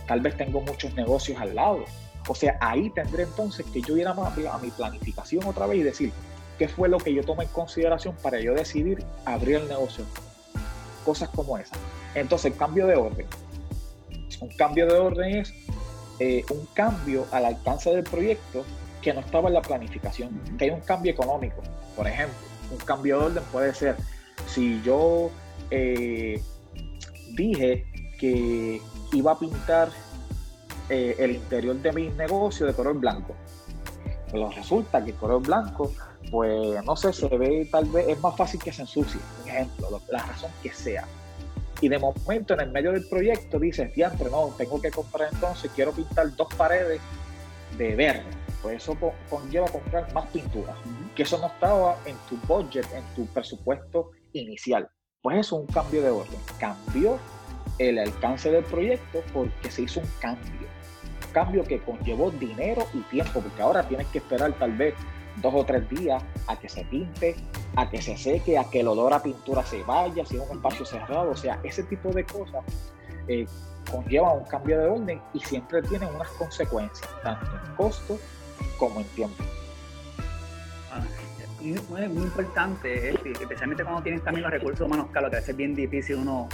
tal vez tengo muchos negocios al lado. O sea, ahí tendré entonces que yo ir a, mi planificación otra vez y decir, ¿qué fue lo que yo tomé en consideración para yo decidir abrir el negocio? Cosas como esas. Entonces, cambio de orden. Un cambio de orden es eh, un cambio al alcance del proyecto que no estaba en la planificación, que hay un cambio económico. Por ejemplo, un cambio de orden puede ser, si yo eh, dije que iba a pintar eh, el interior de mi negocio de color blanco, pero resulta que el color blanco, pues no sé, se ve tal vez, es más fácil que se ensucie, un ejemplo, la razón que sea y de momento en el medio del proyecto dices, diantre, no, tengo que comprar entonces, quiero pintar dos paredes de verde. Pues eso conlleva comprar más pintura, que eso no estaba en tu budget, en tu presupuesto inicial. Pues eso es un cambio de orden. Cambió el alcance del proyecto porque se hizo un cambio. Cambio que conllevó dinero y tiempo, porque ahora tienes que esperar tal vez dos o tres días a que se pinte, a que se seque, a que el olor a pintura se vaya, si es un espacio cerrado, o sea, ese tipo de cosas eh, conllevan un cambio de orden y siempre tienen unas consecuencias, tanto en costo como en tiempo. Ah, muy, importante, especialmente cuando tienes también los recursos humanos, Carlos, que a veces es bien difícil uno,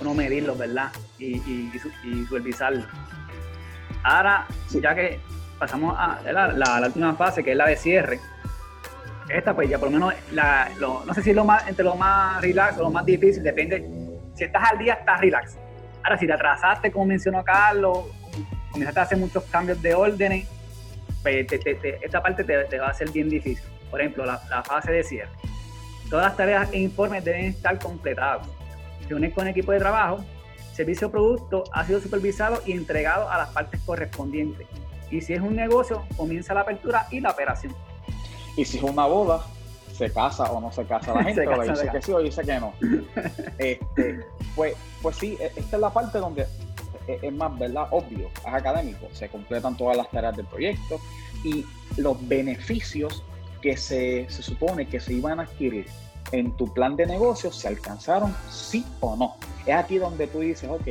uno medirlos, ¿verdad? Y, y. Ahora, ya que pasamos a la, última fase, que es la de cierre, esta pues ya por lo menos, la, no sé si es lo más, entre lo más relax o lo más difícil, depende, si estás al día, estás relax. Ahora, si te atrasaste, como mencionó Carlos, comenzaste a hacer muchos cambios de órdenes, pues esta parte te, va a ser bien difícil. Por ejemplo, la, fase de cierre. Todas las tareas e informes deben estar completados. Reunir con equipo de trabajo, servicio o producto ha sido supervisado y entregado a las partes correspondientes. Y si es un negocio, comienza la apertura y la operación. Y si es una boda, se casa o no se casa la gente, o dice que sí o dice que no. Este, pues, pues sí, e, esta es la parte donde e, es más, ¿verdad? Obvio, es académico, se completan todas las tareas del proyecto y los beneficios que se, se supone que se iban a adquirir en tu plan de negocio se alcanzaron sí o no. Es aquí donde tú dices, ok,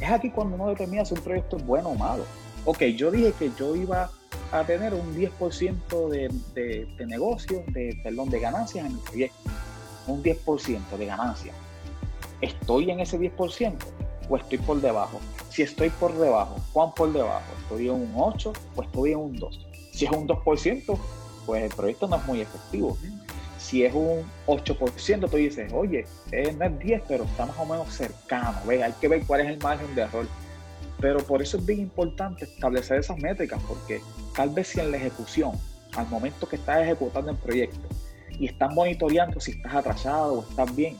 es aquí cuando uno determina si un proyecto es bueno o malo ok, yo dije que yo iba a tener un 10% de, de, de negocio, de, perdón, de ganancias en mi proyecto. Un 10% de ganancias. ¿Estoy en ese 10% o estoy por debajo? Si estoy por debajo, ¿cuán por debajo? ¿Estoy en un 8 o estoy en un 2? Si es un 2%, pues el proyecto no es muy efectivo. Si es un 8%, tú dices, oye, eh, no es 10, pero está más o menos cercano. Ve, hay que ver cuál es el margen de error. Pero por eso es bien importante establecer esas métricas, porque tal vez si en la ejecución, al momento que estás ejecutando el proyecto y estás monitoreando si estás atrasado o estás bien,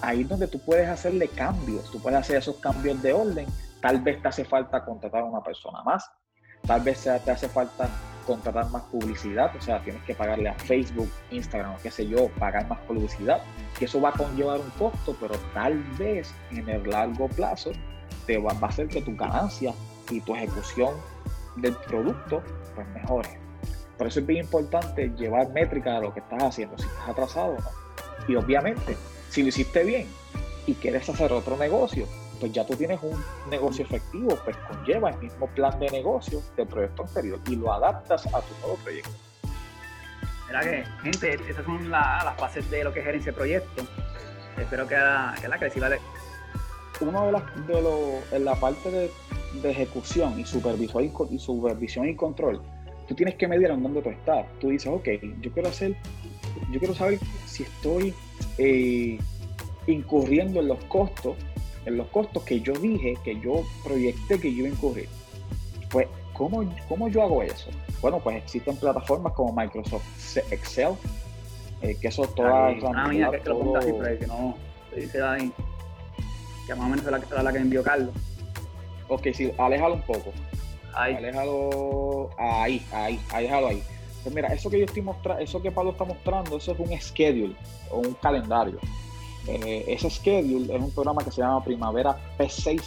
ahí es donde tú puedes hacerle cambios, tú puedes hacer esos cambios de orden. Tal vez te hace falta contratar a una persona más, tal vez te hace falta contratar más publicidad, o sea, tienes que pagarle a Facebook, Instagram o qué sé yo, pagar más publicidad, que eso va a conllevar un costo, pero tal vez en el largo plazo te va, a hacer que tu ganancia y tu ejecución del producto pues mejore. Por eso es bien importante llevar métrica de lo que estás haciendo, si estás atrasado o no. Y obviamente, si lo hiciste bien y quieres hacer otro negocio, pues ya tú tienes un negocio efectivo, pues conlleva el mismo plan de negocio del proyecto anterior y lo adaptas a tu nuevo proyecto. Mira que, gente, esas son las fases de lo que es gerencia de proyecto. Espero que, la, que, la, que uno de las de lo, en la parte de, ejecución y supervisión y, supervisión y control, tú tienes que medir en dónde tú estás. Tú dices, ok, yo quiero hacer, yo quiero saber si estoy eh, incurriendo en los costos, en los costos que yo dije, que yo proyecté que yo iba a incurrir. Pues, ¿cómo, ¿cómo yo hago eso? Bueno, pues existen plataformas como Microsoft Excel, eh, que eso todas... Ah, mira, que, lo pongas así, pero que no, dice ahí que más o menos es la, la que envió Carlos. Ok, sí, aléjalo un poco. Ahí. Aléjalo ahí, ahí, aléjalo ahí. Pues mira, eso que yo estoy mostrando, eso que Pablo está mostrando, eso es un schedule o un calendario. Eh, ese schedule es un programa que se llama Primavera P6,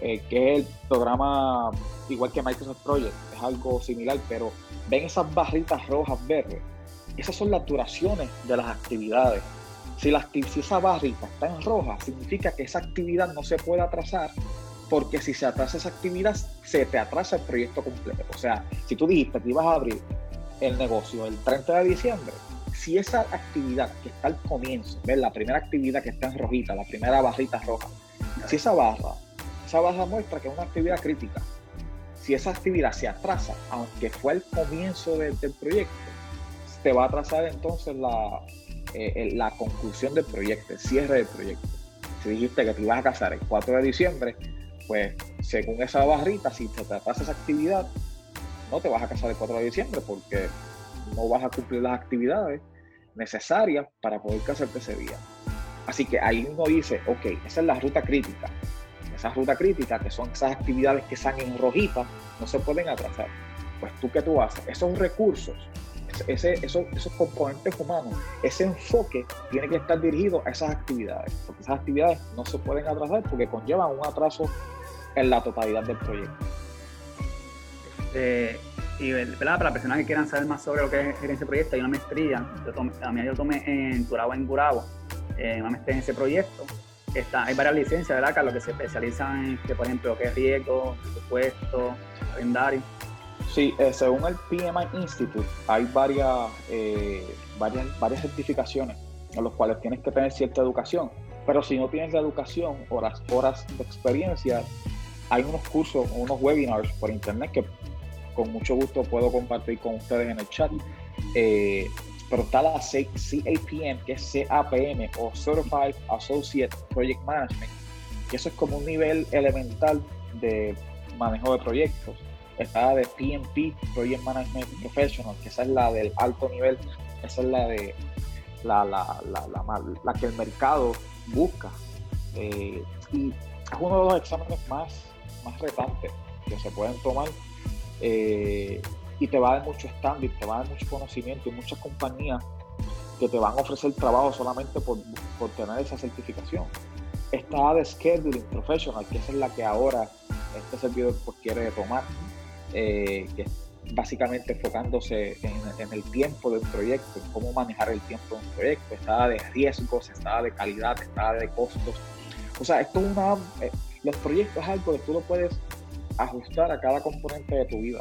eh, que es el programa igual que Microsoft Project, es algo similar, pero ven esas barritas rojas verdes. Esas son las duraciones de las actividades. Si, la, esa barrita está en roja, significa que esa actividad no se puede atrasar, porque si se atrasa esa actividad, se te atrasa el proyecto completo. O sea, si tú dijiste que ibas a abrir el negocio el 30 de diciembre, si esa actividad que está al comienzo, ¿ves? la primera actividad que está en rojita, la primera barrita roja, si esa barra, esa barra muestra que es una actividad crítica, si esa actividad se atrasa, aunque fue el comienzo del proyecto, te va a atrasar entonces la, eh, la conclusión del proyecto, el cierre del proyecto. Si dijiste que te ibas a casar el 4 de diciembre, pues según esa barrita, si te tratas esa actividad, no te vas a casar el 4 de diciembre porque no vas a cumplir las actividades necesarias para poder casarte ese día. Así que ahí uno dice, ok, esa es la ruta crítica. Esa ruta crítica, que son esas actividades que están en rojita, no se pueden atrasar. Pues tú qué tú haces, esos recursos ese, esos, esos componentes humanos, ese enfoque tiene que estar dirigido a esas actividades, porque esas actividades no se pueden atrasar porque conllevan un atraso en la totalidad del proyecto. Este, y ¿verdad? para las personas que quieran saber más sobre lo que es gerencia de proyecto, hay una maestría, yo tomé, mí yo tomé en Turabo, en Gurabo, eh, una maestría en ese proyecto. Está, hay varias licencias, ¿verdad? Carlos, que se especializan en, que, por ejemplo, lo que es riesgo, presupuesto, calendario. Sí, eh, según el PMI Institute, hay varias, eh, varias, varias certificaciones en las cuales tienes que tener cierta educación. Pero si no tienes la educación o las horas de experiencia, hay unos cursos unos webinars por internet que con mucho gusto puedo compartir con ustedes en el chat. Eh, pero está la CAPM, que es CAPM o Certified Associate Project Management, que eso es como un nivel elemental de manejo de proyectos. Está la de PMP, Project Management Professional, que esa es la del alto nivel, esa es la de la, la, la, la que el mercado busca. Eh, y es uno de los exámenes más, más retantes que se pueden tomar eh, y te va a dar mucho standing, te va a dar mucho conocimiento y muchas compañías que te van a ofrecer trabajo solamente por, por tener esa certificación. Está de Scheduling Professional, que es la que ahora este servidor pues, quiere tomar, eh, que es básicamente enfocándose en, el tiempo del proyecto, en cómo manejar el tiempo de un proyecto. Está de riesgos, está de calidad, está de costos. O sea, esto es una. Eh, los proyectos es algo que tú lo puedes ajustar a cada componente de tu vida.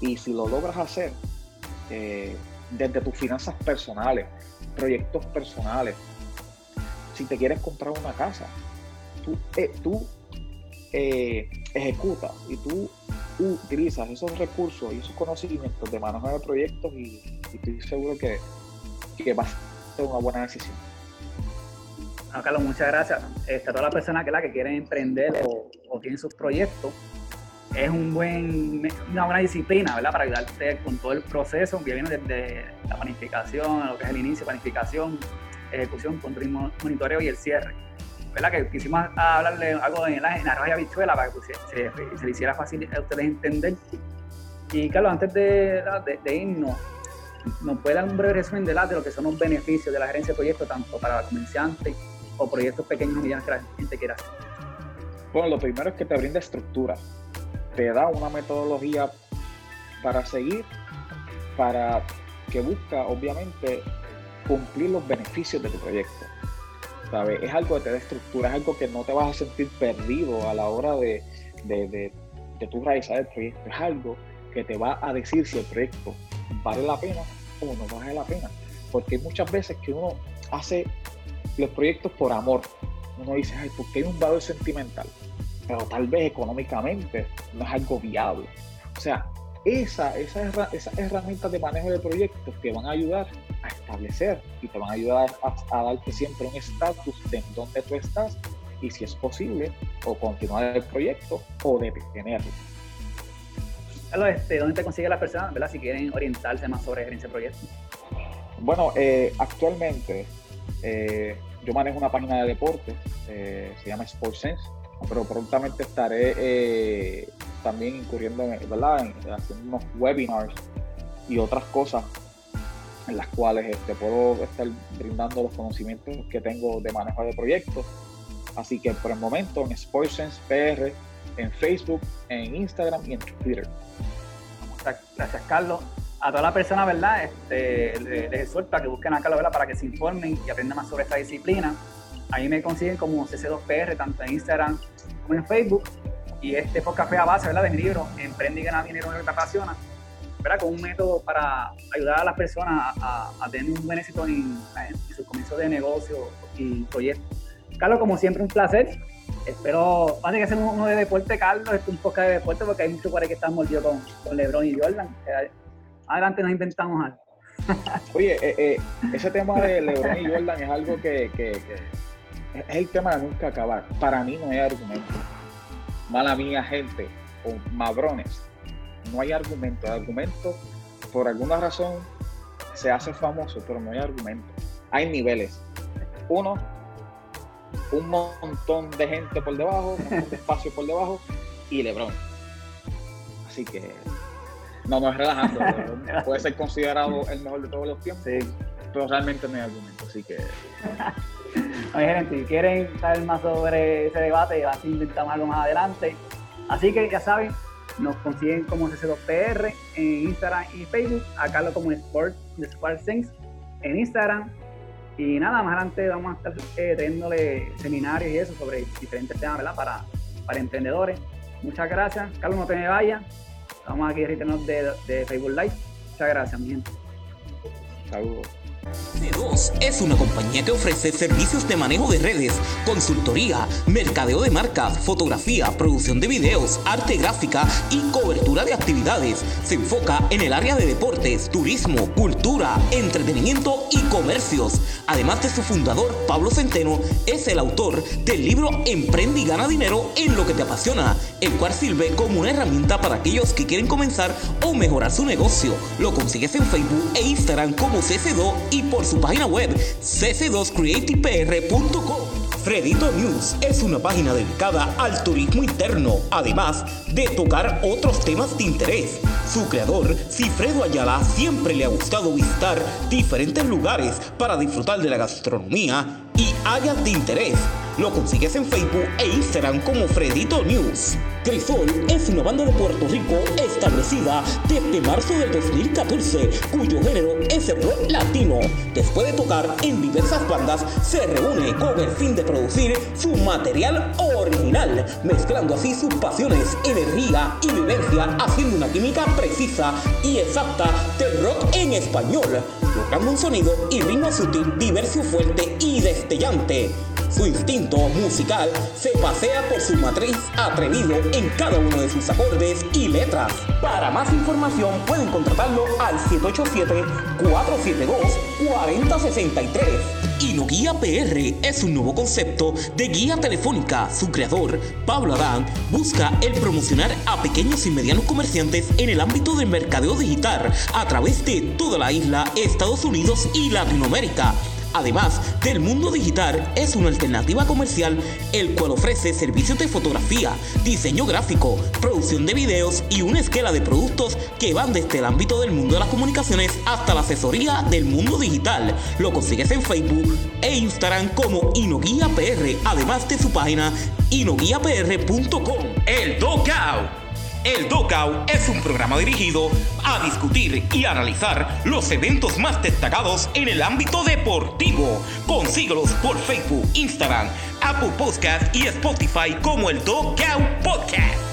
Y si lo logras hacer eh, desde tus finanzas personales, proyectos personales, si te quieres comprar una casa, tú, eh, tú eh, ejecutas y tú utilizas esos recursos y esos conocimientos de manejo de proyectos y, estoy seguro que, que va a ser una buena decisión. Carlos, muchas gracias. Este, a todas las personas que, la que quieren emprender o tienen sus proyectos, es un buen, una buena disciplina, ¿verdad? Para ayudarte con todo el proceso que viene desde la planificación, lo que es el inicio, planificación, ejecución, control monitoreo y el cierre. ¿Verdad? Que quisimos hablarle algo en la, en arroz y habichuela para que pues, se, se, le hiciera fácil a ustedes entender. Y Carlos, antes de, de, irnos, ¿nos puede dar un breve resumen de, de lo que son los beneficios de la gerencia de proyectos, tanto para comerciantes o proyectos pequeños o medianos que la gente quiera hacer? Bueno, lo primero es que te brinda estructura te da una metodología para seguir, para que busca, obviamente, cumplir los beneficios de tu proyecto. ¿Sabes? Es algo que te da estructura, es algo que no te vas a sentir perdido a la hora de, de, de, de tu realizar el proyecto. Es algo que te va a decir si el proyecto vale la pena o no vale la pena. Porque muchas veces que uno hace los proyectos por amor. Uno dice, ay, porque hay un valor sentimental pero tal vez económicamente no es algo viable. O sea, esa, esa, esas herramientas de manejo de proyectos te van a ayudar a establecer y te van a ayudar a, darte siempre un estatus de dónde tú estás y si es posible o continuar el proyecto o detenerlo. Carlos, este, ¿dónde te consigue las personas ¿verdad? si quieren orientarse más sobre gerencia de proyectos? Bueno, eh, actualmente eh, yo manejo una página de deportes, eh, se llama SportsSense pero prontamente estaré eh, también incurriendo en, ¿verdad? haciendo unos webinars y otras cosas en las cuales este, puedo estar brindando los conocimientos que tengo de manejo de proyectos. Así que por el momento en SportsSense PR, en Facebook, en Instagram y en Twitter. Gracias, Carlos. A toda la persona, ¿verdad? Este, les, que busquen a Carlos ¿verdad? para que se informen y aprendan más sobre esta disciplina. Ahí me consiguen como CC2PR, tanto en Instagram como en Facebook. Y este podcast fue a base ¿verdad? de mi libro, Emprende y gana dinero en que te apasiona, ¿verdad? con un método para ayudar a las personas a, tener un buen éxito en, en sus comienzos de negocio y proyectos. Carlos, como siempre, un placer. Espero, vamos a hacer uno de deporte, Carlos, este un podcast de deporte, porque hay muchos ahí que están mordidos con, LeBron y Jordan. Adelante nos inventamos algo. Oye, eh, eh, ese tema de LeBron y Jordan es algo que es el tema de nunca acabar. Para mí no hay argumento. Mala mía, gente, o madrones. No hay argumento. El argumento, por alguna razón, se hace famoso, pero no hay argumento. Hay niveles. Uno, un montón de gente por debajo, un montón de espacio por debajo, y Lebron. Así que no, no es relajando. puede ser considerado el mejor de todos los tiempos, pero realmente no hay argumento. Así que Si quieren saber más sobre ese debate, así inventamos algo más adelante. Así que ya saben, Nos consiguen como CC2PR en Instagram y Facebook, a Carlos como Sport de Sport en Instagram. Y nada, más adelante vamos a estar eh, teniéndole seminarios y eso sobre diferentes temas, ¿verdad? Para, para emprendedores. Muchas gracias. Carlos, no te me vayas. Vamos aquí a retirarnos de, de Facebook Live. Muchas gracias, mi gente. Saludos. C2 es una compañía que ofrece servicios de manejo de redes, consultoría, mercadeo de marcas, fotografía, producción de videos, arte gráfica y cobertura de actividades. Se enfoca en el área de deportes, turismo, cultura, entretenimiento y comercios. Además de su fundador, Pablo Centeno, es el autor del libro Emprende y gana dinero en lo que te apasiona, el cual sirve como una herramienta para aquellos que quieren comenzar o mejorar su negocio. Lo consigues en Facebook e Instagram como CC2 y por su página web cc2creativepr.com. Fredito News es una página dedicada al turismo interno, además de tocar otros temas de interés. Su creador, Cifredo Ayala, siempre le ha gustado visitar diferentes lugares para disfrutar de la gastronomía y áreas de interés. Lo consigues en Facebook e Instagram como Fredito News. Crisol es una banda de Puerto Rico establecida desde marzo del 2014, cuyo género es el rock latino. Después de tocar en diversas bandas, se reúne con el fin de producir su material original, mezclando así sus pasiones, energía y vivencia, haciendo una química precisa y exacta del rock en español, logrando un sonido y ritmo sutil, diverso, fuerte y destellante. Su instinto musical se pasea por su matriz atrevido en cada uno de sus acordes y letras. Para más información pueden contratarlo al 787-472-4063. Inoguía PR es un nuevo concepto de guía telefónica. Su creador, Pablo Adán, busca el promocionar a pequeños y medianos comerciantes en el ámbito del mercadeo digital a través de toda la isla, Estados Unidos y Latinoamérica. Además del mundo digital, es una alternativa comercial el cual ofrece servicios de fotografía, diseño gráfico, producción de videos y una escala de productos que van desde el ámbito del mundo de las comunicaciones hasta la asesoría del mundo digital. Lo consigues en Facebook e Instagram como Inoguía PR, además de su página inoguiapr.com. El Docao el DOCAU es un programa dirigido a discutir y analizar los eventos más destacados en el ámbito deportivo. Consíguelos por Facebook, Instagram, Apple Podcast y Spotify como el DOCAU Podcast.